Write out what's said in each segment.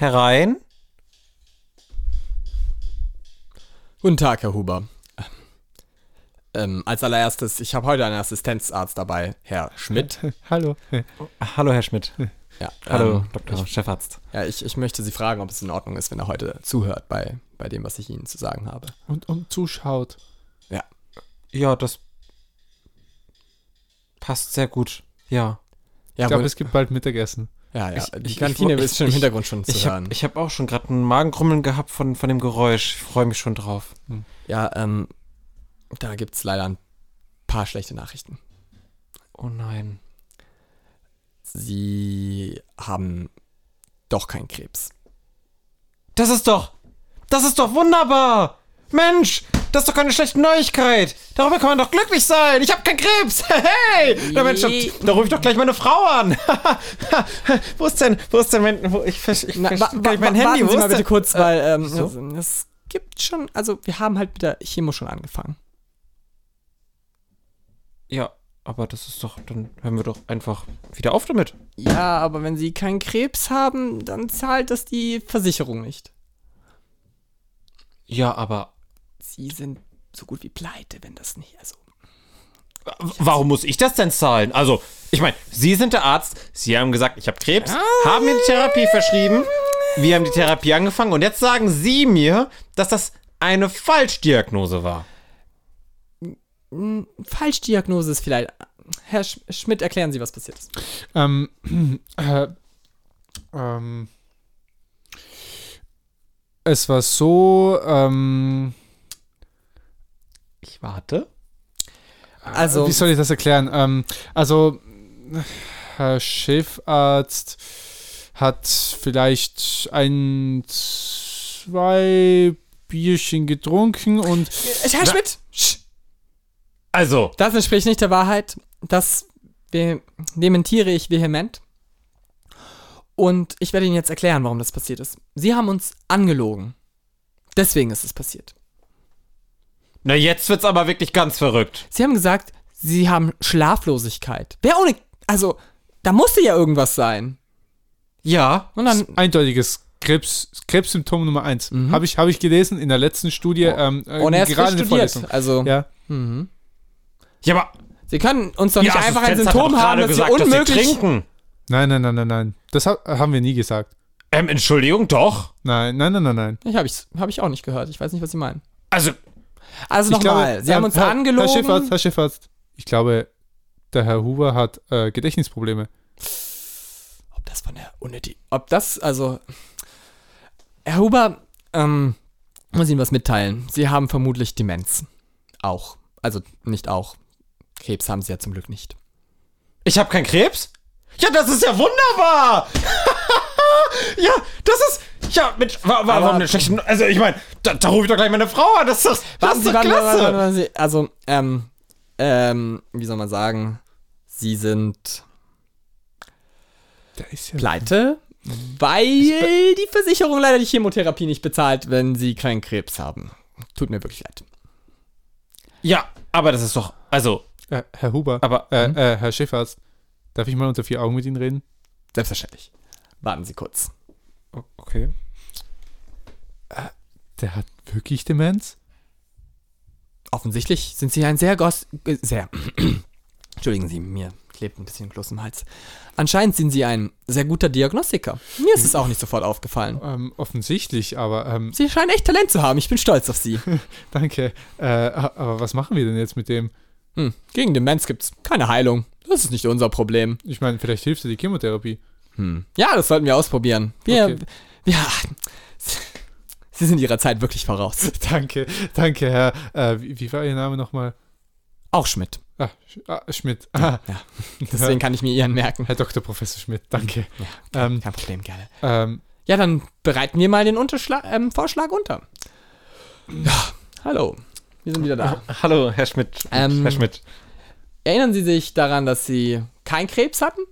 Herein? Guten Tag, Herr Huber. Ähm, als allererstes, ich habe heute einen Assistenzarzt dabei, Herr Schmidt. Hallo. Hallo, Herr Schmidt. Ja, Hallo, ähm, Dr. Chefarzt. Ja, ich, ich möchte Sie fragen, ob es in Ordnung ist, wenn er heute zuhört bei, bei dem, was ich Ihnen zu sagen habe. Und, und zuschaut. Ja. Ja, das passt sehr gut. Ja. Ja, Ich glaube, es gibt bald Mittagessen. Ja, ja. ich- die Kantine ich- ist schon im Hintergrund schon zu Ich hören. habe ich hab auch schon gerade ein Magenkrummeln gehabt von, von dem Geräusch. Ich freue mich schon drauf. ja, ähm, da gibt es leider ein paar schlechte Nachrichten. Oh nein. Sie haben doch keinen Krebs. Das ist doch. Das ist doch wunderbar. Mensch, das ist doch keine schlechte Neuigkeit. Darüber kann man doch glücklich sein. Ich habe keinen Krebs. Hey, da, Mensch, da, rufe ich doch gleich meine Frau an. wo ist denn, wo ist denn mein, wo, ich, ich, ich, Na, wa- wa- mein Handy, warten Sie mal bitte kurz, weil ähm, es, es gibt schon, also wir haben halt mit der Chemo schon angefangen. Ja, aber das ist doch, dann hören wir doch einfach wieder auf damit. Ja, aber wenn Sie keinen Krebs haben, dann zahlt das die Versicherung nicht. Ja, aber Sie sind so gut wie pleite, wenn das nicht, also. warum muss ich das denn zahlen? Also, ich meine, Sie sind der Arzt, Sie haben gesagt, ich habe Krebs, haben mir die Therapie verschrieben, wir haben die Therapie angefangen und jetzt sagen Sie mir, dass das eine Falschdiagnose war. Falschdiagnose ist vielleicht. Herr Sch Schmidt, erklären Sie, was passiert ist. Ähm, äh, ähm, es war so, ähm, Ich warte. Also, wie soll ich das erklären? Ähm, also, Herr Chefarzt hat vielleicht ein, zwei Bierchen getrunken und Herr Schmidt! Sch- Also, Das entspricht nicht der Wahrheit. Das dementiere ich vehement. Und ich werde Ihnen jetzt erklären, warum das passiert ist. Sie haben uns angelogen. Deswegen ist es passiert. Na jetzt wird's aber wirklich ganz verrückt. Sie haben gesagt, Sie haben Schlaflosigkeit. Wer ohne. Also, da musste ja irgendwas sein. Ja. Und dann. eindeutiges Krebs, Krebssymptom Nummer eins. Habe ich, hab ich gelesen in der letzten Studie. Ähm, äh, Mhm. Und er ist gerade in der studiert. Vorlesung. Also, Ja. Ja, aber Sie können uns doch nicht einfach ein Symptom haben, das Sie gesagt, dass Sie unmöglich. trinken. Nein, nein, nein, nein, nein. Das ha haben wir nie gesagt. Ähm, Entschuldigung, doch. Nein, nein, nein, nein, nein. Ich habe ich, hab ich auch nicht gehört. Ich weiß nicht, was Sie meinen. Also, Also nochmal, Sie haben uns Herr, angelogen. Herr Schiffarzt, Herr Schiffarzt, ich glaube, der Herr Huber hat äh, Gedächtnisprobleme. Ob das von der Unnötig. Ob das, also. Herr Huber, ähm, muss Ihnen was mitteilen. Sie haben vermutlich Demenz. Auch. Also nicht auch. Krebs haben Sie ja zum Glück nicht. ich habe keinen Krebs? Ja, das ist ja wunderbar. ja, das ist ja mit wa, wa, Aber- warum eine schlechte Also, ich meine, da, da rufe ich doch gleich meine Frau an. Das ist doch, das Warten ist Sie, doch klasse. warten, warten, warten Sie. Also, ähm, ähm, wie soll man sagen? Sie sind ja pleite, weil die Versicherung leider die Chemotherapie nicht bezahlt, wenn Sie keinen Krebs haben. Tut mir wirklich leid. Ja, aber das ist doch also, äh, Herr Huber, aber äh, äh, Herr Schiffarzt, darf ich mal unter vier Augen mit Ihnen reden? Selbstverständlich. Warten Sie kurz. okay. Der hat wirklich Demenz? Offensichtlich sind Sie ein sehr gos äh, sehr Entschuldigen Sie, mir klebt ein bisschen Kloß im Hals. Anscheinend sind Sie ein sehr guter Diagnostiker. Mir ist es auch nicht sofort aufgefallen. Ähm, offensichtlich, aber ähm, Sie scheinen echt Talent zu haben. Ich bin stolz auf Sie. danke. Äh, aber was machen wir denn jetzt mit dem? Hm, gegen Demenz gibt's keine Heilung. Das ist nicht unser Problem. Ich meine, vielleicht hilft dir die Chemotherapie. Hm. Ja, das sollten wir ausprobieren. Wir, Okay. wir, Sie sind Ihrer Zeit wirklich voraus. danke, danke, Herr. Äh, wie, wie war Ihr Name nochmal? Auch Schmidt. Ah, Sch ah Schmidt. Ah, Ja. Deswegen kann ich mir Ihren merken. Herr Dr. Professor Schmidt, danke. Ähm, Kein Problem, gerne. ähm, Ja, dann bereiten wir mal den Unterschla ähm, Vorschlag unter. Ja, hallo. Wir sind wieder da. Hallo, Herr Schmidt. Ähm, Herr Schmidt. Erinnern Sie sich daran, dass Sie keinen Krebs hatten?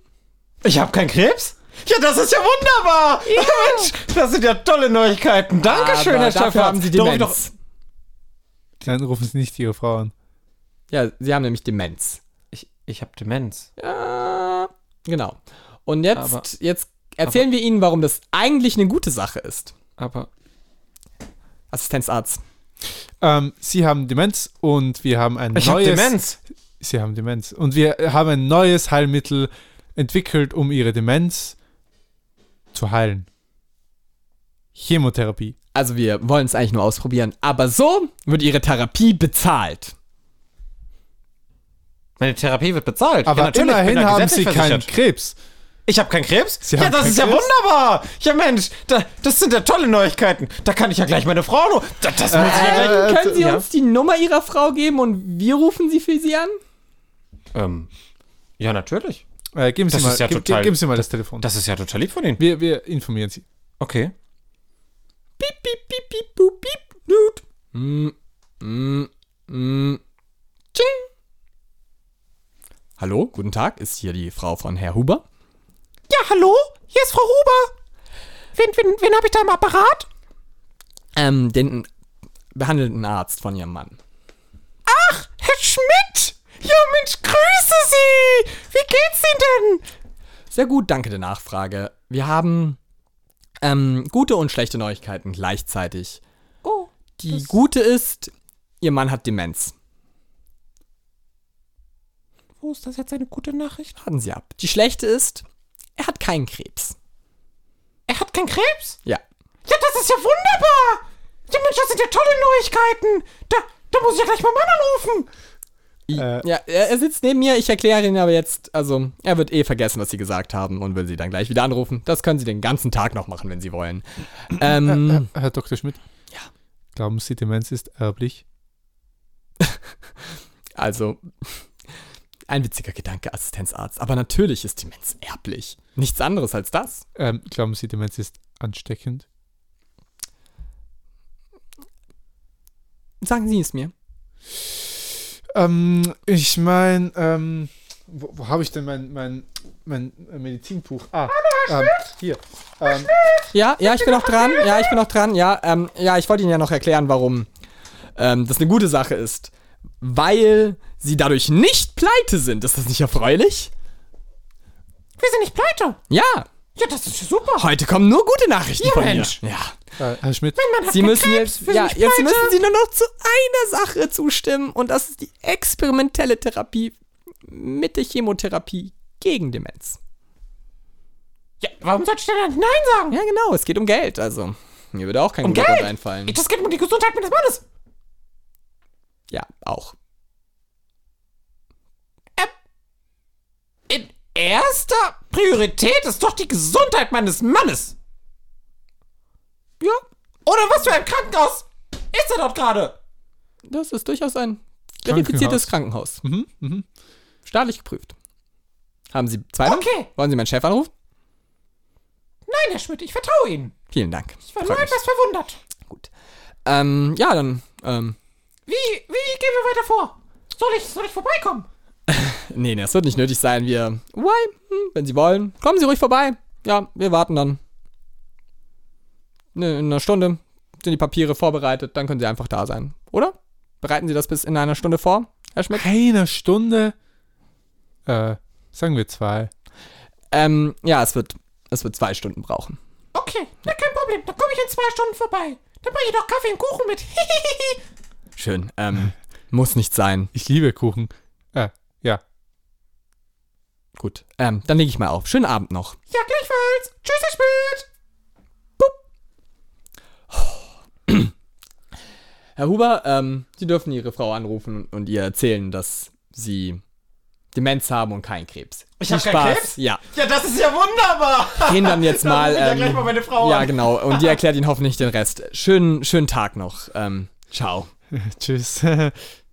Ich habe keinen Krebs? Ja, das ist ja wunderbar. Mensch, das sind ja tolle Neuigkeiten. Dankeschön, Aber Herr dafür Stefan. haben Sie Doch, Demenz. dann rufen Sie nicht Ihre Frau an. Ja, Sie haben nämlich Demenz. Ich, ich habe Demenz. Ja, genau. Und jetzt, Aber- jetzt erzählen wir Ihnen, warum das eigentlich eine gute Sache ist. Aber. Assistenzarzt. Ähm, Sie haben Demenz und wir haben ein Ich hab neues. Demenz. Sie haben Demenz. Und wir haben ein neues Heilmittel entwickelt, um Ihre Demenz zu heilen. Chemotherapie. Also wir wollen es eigentlich nur ausprobieren. Aber so wird Ihre Therapie bezahlt. Meine Therapie wird bezahlt. Aber ja, immerhin da haben Sie keinen. Krebs. Ich habe keinen Krebs? Sie ja, das ist ja Krebs? wunderbar. Ja, Mensch, da, das sind ja tolle Neuigkeiten. Da kann ich ja gleich meine Frau noch. Das, das muss ich ja gleich. Äh, Können Sie ja. uns die Nummer Ihrer Frau geben und wir rufen sie für Sie an? Ähm, ja, natürlich. Äh, geben, Sie Das mal, ja gib- total- geben Sie mal das Telefon. Das ist ja total lieb von Ihnen. wir, wir informieren Sie. Okay. Piep, piep, piep, piep, boop, piep, dut. Mm, mm, mm. Tsching. Hallo, guten Tag, ist hier die Frau von Herr Huber? Ja, hallo? Hier ist Frau Huber. Wen, wen, wen habe ich da im Apparat? Ähm, den behandelnden Arzt von Ihrem Mann. Herr Schmidt. Ja, Mensch, grüße Sie. Wie geht's Ihnen denn? Sehr gut, danke der Nachfrage. Wir haben ähm, gute und schlechte Neuigkeiten gleichzeitig. Oh, Die gute ist, Ihr Mann hat Demenz. wo ist das jetzt eine gute Nachricht? Warten Sie ab. Die schlechte ist, er hat keinen Krebs. Er hat keinen Krebs? Ja. Ja, das ist ja wunderbar. Ja, Mensch, das sind ja tolle Neuigkeiten. Da, da muss ich ja gleich mal Mann anrufen. Äh, Ja, er, sitzt neben mir, ich erkläre ihn aber jetzt, also er wird eh vergessen, was Sie gesagt haben und will Sie dann gleich wieder anrufen. Das können Sie den ganzen Tag noch machen, wenn Sie wollen. Ähm, Herr Dr. Schmidt. Ja. Glauben Sie, Demenz ist erblich? also, ein witziger Gedanke, Assistenzarzt. Aber natürlich ist Demenz erblich. Nichts anderes als das. Ähm, glauben Sie, Demenz ist ansteckend? Sagen Sie es mir. Ähm, ich meine, ähm, wo, wo habe ich denn mein, mein, mein Medizinbuch? Ah, ähm, hier. Ähm, Ja, ja, ich bin noch dran. Ja, ich bin noch dran. Ja, ähm, ja, ich wollte Ihnen ja noch erklären, warum ähm, das eine gute Sache ist. Weil Sie dadurch nicht pleite sind. Ist das nicht erfreulich? Wir sind nicht pleite. Ja, Ja, das ist ja super. heute kommen nur gute Nachrichten Ja, von Mensch. mir. Ja. äh, Herr Schmidt, Man hat Sie müssen Krebs, jetzt, ja, jetzt müssen Sie nur noch zu einer Sache zustimmen und das ist die experimentelle Therapie mit der Chemotherapie gegen Demenz. Ja, warum soll ich denn dann Nein sagen? Ja, genau, es geht um Geld, also mir würde auch kein Um guter Geld? Grund einfallen. Das geht um die Gesundheit meines Mannes. Ja, auch. In erster Priorität ist doch die Gesundheit meines Mannes. Ja, Oder was für ein Krankenhaus ist er dort gerade? das ist durchaus ein verifiziertes Krankenhaus. Mhm, mhm. Staatlich geprüft. Haben Sie zwei? Nummern? Okay. Wollen Sie meinen Chef anrufen? Nein, Herr Schmidt, ich vertraue Ihnen. Vielen Dank. Ich war Freut nur mich. etwas verwundert. Gut. Ähm, ja, dann, ähm, Wie, wie gehen wir weiter vor? Soll ich, soll ich vorbeikommen? nee, nee, das wird nicht nötig sein. Wir, why, hm, wenn Sie wollen, kommen Sie ruhig vorbei. Ja, wir warten dann. Ne, in einer Stunde sind die Papiere vorbereitet, dann können Sie einfach da sein, oder? Bereiten Sie das bis in einer Stunde vor, Herr Schmidt? Eine Stunde? Äh, sagen wir zwei. Ähm, ja, es wird, es wird zwei Stunden brauchen. Okay, na kein Problem. Dann komme ich in zwei Stunden vorbei. Dann bringe ich noch Kaffee und Kuchen mit. Schön, ähm, muss nicht sein. Ich liebe Kuchen. Äh, ja. Gut, ähm, dann lege ich mal auf. Schönen Abend noch. ja, gleichfalls. Tschüss, Herr Schmidt. Herr Huber, ähm, Sie dürfen Ihre Frau anrufen und, ihr erzählen, dass Sie Demenz haben und keinen Krebs. Ich Viel hab keinen Krebs? Ja. Ja, das ist ja wunderbar. Gehen dann jetzt Dann mal. ich ja ähm, gleich mal meine Frau ja, an. genau. Und die erklärt Ihnen hoffentlich den Rest. Schönen, schönen Tag noch. Ähm, ciao. Tschüss.